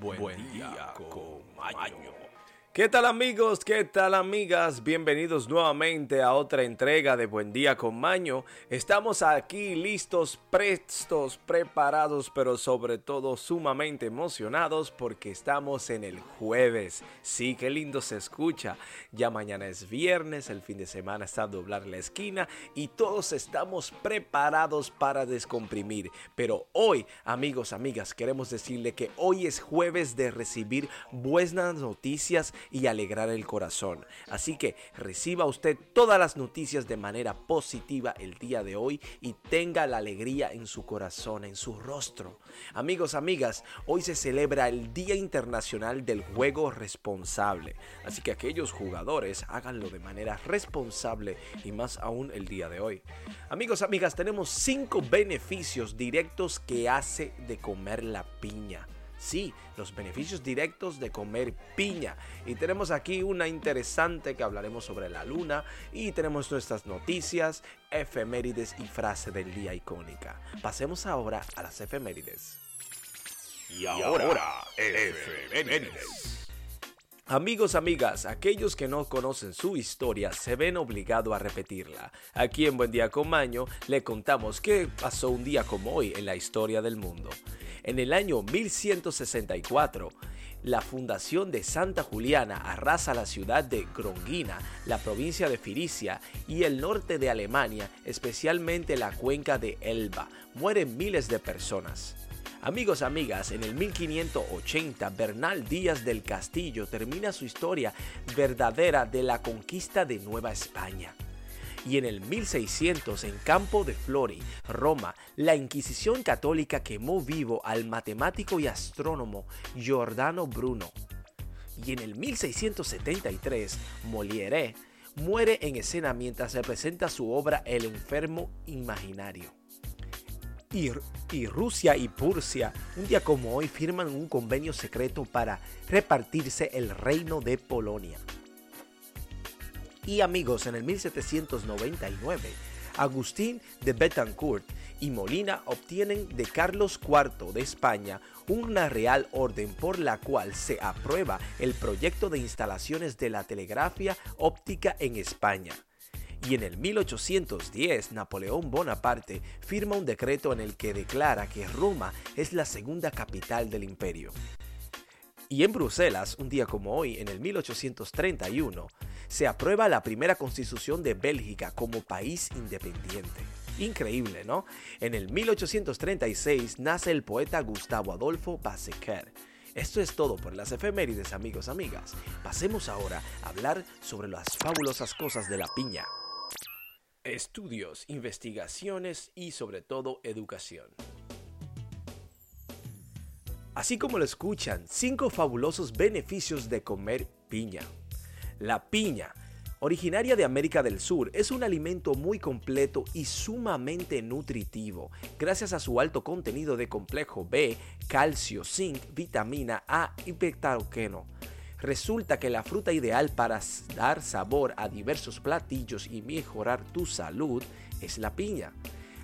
Buen, día. ¿Qué tal amigos? ¿Qué tal amigas? Bienvenidos nuevamente a otra entrega de Buen Día con Maño. Estamos aquí listos, prestos, preparados, pero sobre todo sumamente emocionados porque estamos en el jueves. Sí, qué lindo se escucha. Ya mañana es viernes, el fin de semana está a doblar la esquina y todos estamos preparados para descomprimir. Pero hoy, amigos, amigas, queremos decirle que hoy es jueves de recibir buenas noticias y alegrar el corazón. Así que reciba usted todas las noticias de manera positiva el día de hoy y tenga la alegría en su corazón, en su rostro. Amigos, amigas, hoy se celebra el Día Internacional del Juego Responsable. Así que aquellos jugadores háganlo de manera responsable y más aún el día de hoy. Amigos, amigas, tenemos cinco beneficios directos que hace de comer la piña. Sí, los beneficios directos de comer piña. Y tenemos aquí una interesante que hablaremos sobre la luna. Y tenemos nuestras noticias, efemérides y frase del día icónica. Pasemos ahora a las efemérides. Y ahora, efemérides. Amigos, amigas, aquellos que no conocen su historia se ven obligados a repetirla. Aquí en Buen Día con Maño le contamos qué pasó un día como hoy en la historia del mundo. En el año 1164, la fundación de Santa Juliana arrasa la ciudad de Grongina, la provincia de Firicia y el norte de Alemania, especialmente la cuenca de Elba. Mueren miles de personas. Amigos, amigas, en el 1580 Bernal Díaz del Castillo termina su historia verdadera de la conquista de Nueva España y en el 1600 en Campo de Flori, Roma, la Inquisición católica quemó vivo al matemático y astrónomo Giordano Bruno. Y en el 1673, Molière muere en escena mientras se presenta su obra El enfermo imaginario. Y, Rusia y Prusia, un día como hoy, firman un convenio secreto para repartirse el reino de Polonia. Y amigos, en el 1799, Agustín de Betancourt y Molina obtienen de Carlos IV de España una real orden por la cual se aprueba el proyecto de instalaciones de la telegrafía óptica en España. Y en el 1810, Napoleón Bonaparte firma un decreto en el que declara que Roma es la segunda capital del imperio. Y en Bruselas, un día como hoy, en el 1831, se aprueba la primera constitución de Bélgica como país independiente. Increíble, ¿no? En el 1836 nace el poeta Gustavo Adolfo Bassequer. Esto es todo por las efemérides, amigos, amigas. Pasemos ahora a hablar sobre las fabulosas cosas de la piña. Estudios, investigaciones y sobre todo educación. Así como lo escuchan, 5 fabulosos beneficios de comer piña. La piña, originaria de América del Sur, es un alimento muy completo y sumamente nutritivo, gracias a su alto contenido de complejo B, calcio, zinc, vitamina A y betaroqueno. Resulta que la fruta ideal para dar sabor a diversos platillos y mejorar tu salud es la piña.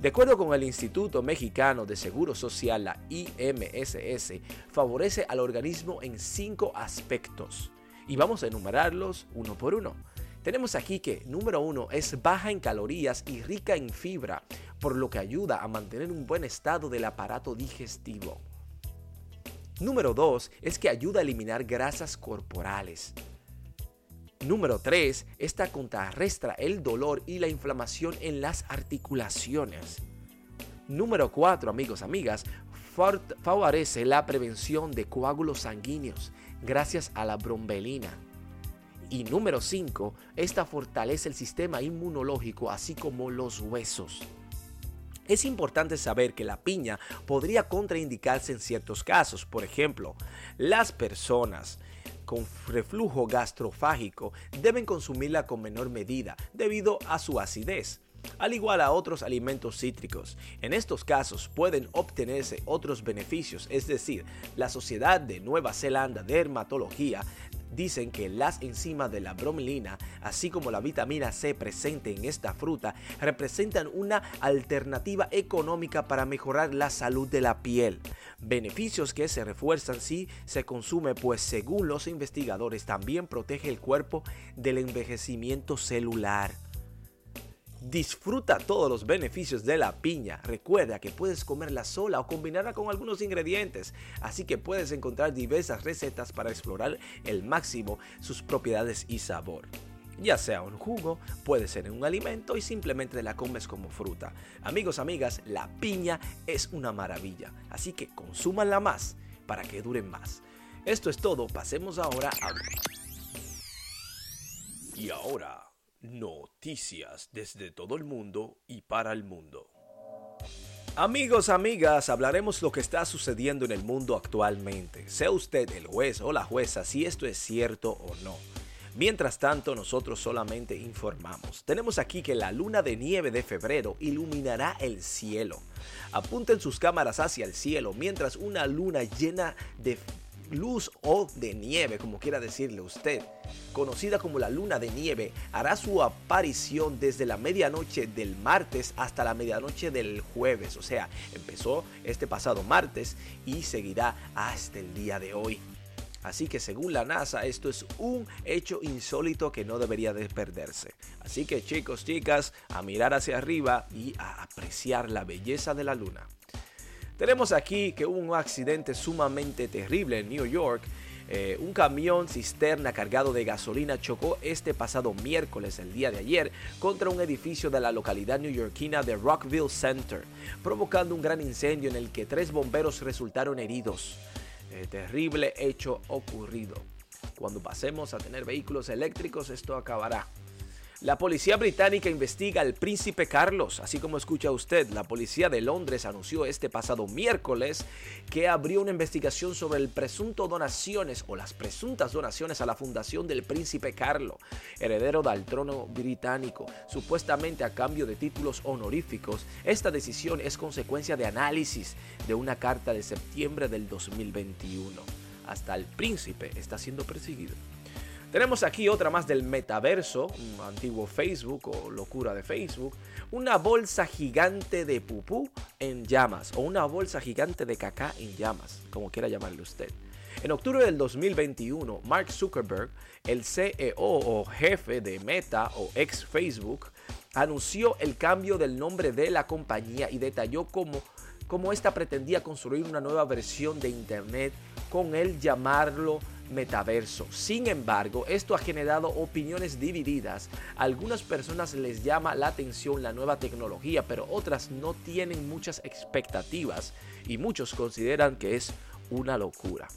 De acuerdo con el Instituto Mexicano de Seguro Social, la IMSS, favorece al organismo en cinco aspectos. Y vamos a enumerarlos uno por uno. Tenemos aquí que número uno es baja en calorías y rica en fibra, por lo que ayuda a mantener un buen estado del aparato digestivo. Número 2 es que ayuda a eliminar grasas corporales. Número 3. Esta contrarresta el dolor y la inflamación en las articulaciones. Número 4, amigos, amigas, favorece la prevención de coágulos sanguíneos gracias a la brombelina. Y número 5, esta fortalece el sistema inmunológico así como los huesos. Es importante saber que la piña podría contraindicarse en ciertos casos. Por ejemplo, las personas con reflujo gastrofágico deben consumirla con menor medida debido a su acidez al igual a otros alimentos cítricos. En estos casos pueden obtenerse otros beneficios, es decir, la Sociedad de Nueva Zelanda de Dermatología dicen que las enzimas de la bromelaina, así como la vitamina C presente en esta fruta, representan una alternativa económica para mejorar la salud de la piel. beneficios que se refuerzan si se consume, pues según los investigadores también protege el cuerpo del envejecimiento celular. Disfruta todos los beneficios de la piña. Recuerda que puedes comerla sola o combinarla con algunos ingredientes, así que puedes encontrar diversas recetas para explorar el máximo sus propiedades y sabor. Ya sea un jugo, puede ser un alimento y simplemente la comes como fruta. Amigos, amigas, la piña es una maravilla, así que consúmanla más para que duren más. Esto es todo, pasemos ahora a... Y ahora Noticias desde todo el mundo y para el mundo. Amigos, amigas, hablaremos lo que está sucediendo en el mundo actualmente. Sea usted el juez o la jueza si esto es cierto o no. Mientras tanto, nosotros solamente informamos. Tenemos aquí que la luna de nieve de febrero iluminará el cielo. Apunten sus cámaras hacia el cielo mientras una luna llena de luz o de nieve, como quiera decirle usted, conocida como la luna de nieve, hará su aparición desde la medianoche del martes hasta la medianoche del jueves. O sea, empezó este pasado martes y seguirá hasta el día de hoy. Así que según la NASA esto es un hecho insólito que no debería de perderse. Así que chicos, chicas, a mirar hacia arriba y a apreciar la belleza de la luna. Tenemos aquí que hubo un accidente sumamente terrible en New York. Eh, un camión cisterna cargado de gasolina chocó este pasado miércoles, el día de ayer, contra un edificio de la localidad neoyorquina de Rockville Center, provocando un gran incendio en el que tres bomberos resultaron heridos. Eh, terrible hecho ocurrido. Cuando pasemos a tener vehículos eléctricos, esto acabará. La policía británica investiga al príncipe Carlos, así como escucha usted, la policía de Londres anunció este pasado miércoles que abrió una investigación sobre el presunto donaciones o las presuntas donaciones a la fundación del príncipe Carlos, heredero del trono británico, supuestamente a cambio de títulos honoríficos. Esta decisión es consecuencia de análisis de una carta de septiembre del 2021. Hasta el príncipe está siendo perseguido. Tenemos aquí otra más del metaverso, un antiguo Facebook o locura de Facebook. Una bolsa gigante de pupú en llamas o una bolsa gigante de caca en llamas, como quiera llamarle usted. En octubre del 2021, Mark Zuckerberg, el CEO o jefe de Meta o ex Facebook, anunció el cambio del nombre de la compañía y detalló cómo, cómo esta pretendía construir una nueva versión de Internet con él llamarlo metaverso. Sin embargo, esto ha generado opiniones divididas. algunas personas les llama la atención la nueva tecnología, pero otras no tienen muchas expectativas y muchos consideran que es una locura.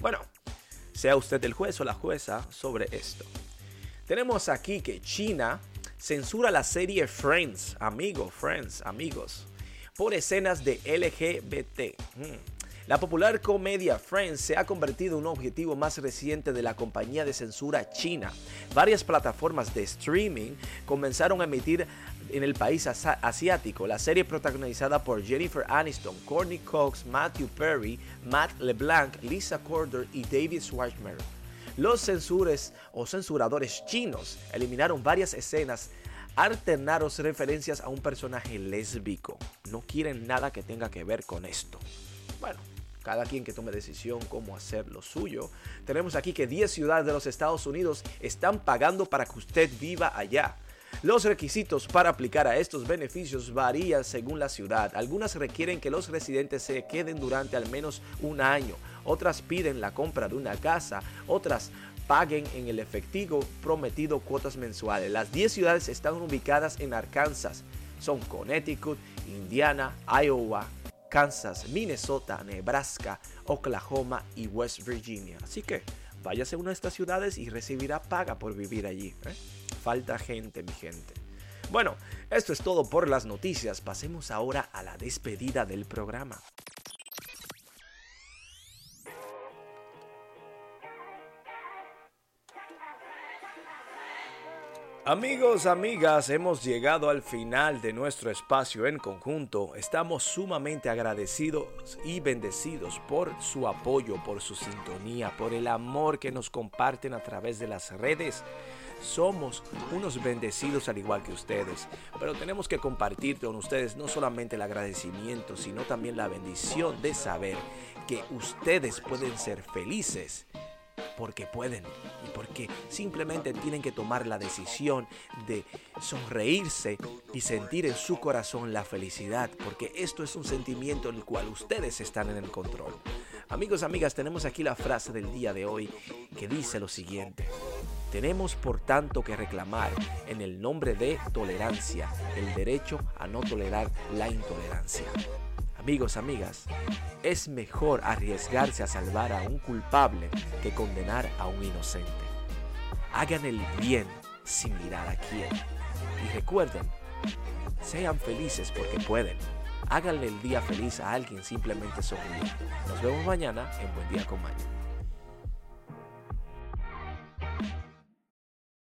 Bueno, sea usted el juez o la jueza sobre esto. Tenemos aquí que China censura la serie Friends, amigos, Friends, amigos, por escenas de LGBT. Mm. La popular comedia Friends se ha convertido en un objetivo más reciente de la compañía de censura china. Varias plataformas de streaming comenzaron a emitir en el país asiático la serie protagonizada por Jennifer Aniston, Courtney Cox, Matthew Perry, Matt LeBlanc, Lisa Corder y David Schwartzman. Los censures o censuradores chinos eliminaron varias escenas alternaron referencias a un personaje lésbico. No quieren nada que tenga que ver con esto. Bueno, cada quien que tome decisión cómo hacer lo suyo. Tenemos aquí que 10 ciudades de los Estados Unidos están pagando para que usted viva allá. Los requisitos para aplicar a estos beneficios varían según la ciudad. Algunas requieren que los residentes se queden durante al menos un año, otras piden la compra de una casa, otras paguen en el efectivo prometido cuotas mensuales. Las 10 ciudades están ubicadas en Arkansas. Son Connecticut, Indiana, Iowa, Kansas, Minnesota, Nebraska, Oklahoma y West Virginia. Así que váyase a una de estas ciudades y recibirá paga por vivir allí. ¿eh? Falta gente, mi gente. Bueno, esto es todo por las noticias. Pasemos ahora a la despedida del programa. Amigos, amigas, hemos llegado al final de nuestro espacio en conjunto. Estamos sumamente agradecidos y bendecidos por su apoyo, por su sintonía, por el amor que nos comparten a través de las redes. somos unos bendecidos al igual que ustedes, pero tenemos que compartir con ustedes no solamente el agradecimiento, sino también la bendición de saber que ustedes pueden ser felices porque pueden y porque simplemente tienen que tomar la decisión de sonreírse y sentir en su corazón la felicidad, porque esto es un sentimiento en el cual ustedes están en el control. Amigos, amigas, tenemos aquí la frase del día de hoy que dice lo siguiente. Tenemos por tanto que reclamar en el nombre de tolerancia el derecho a no tolerar la intolerancia. Amigos, amigas, es mejor arriesgarse a salvar a un culpable que condenar a un inocente. Hagan el bien sin mirar a quién. Y recuerden, sean felices porque pueden. Háganle el día feliz a alguien simplemente sonriendo. Nos vemos mañana en Buen Día con.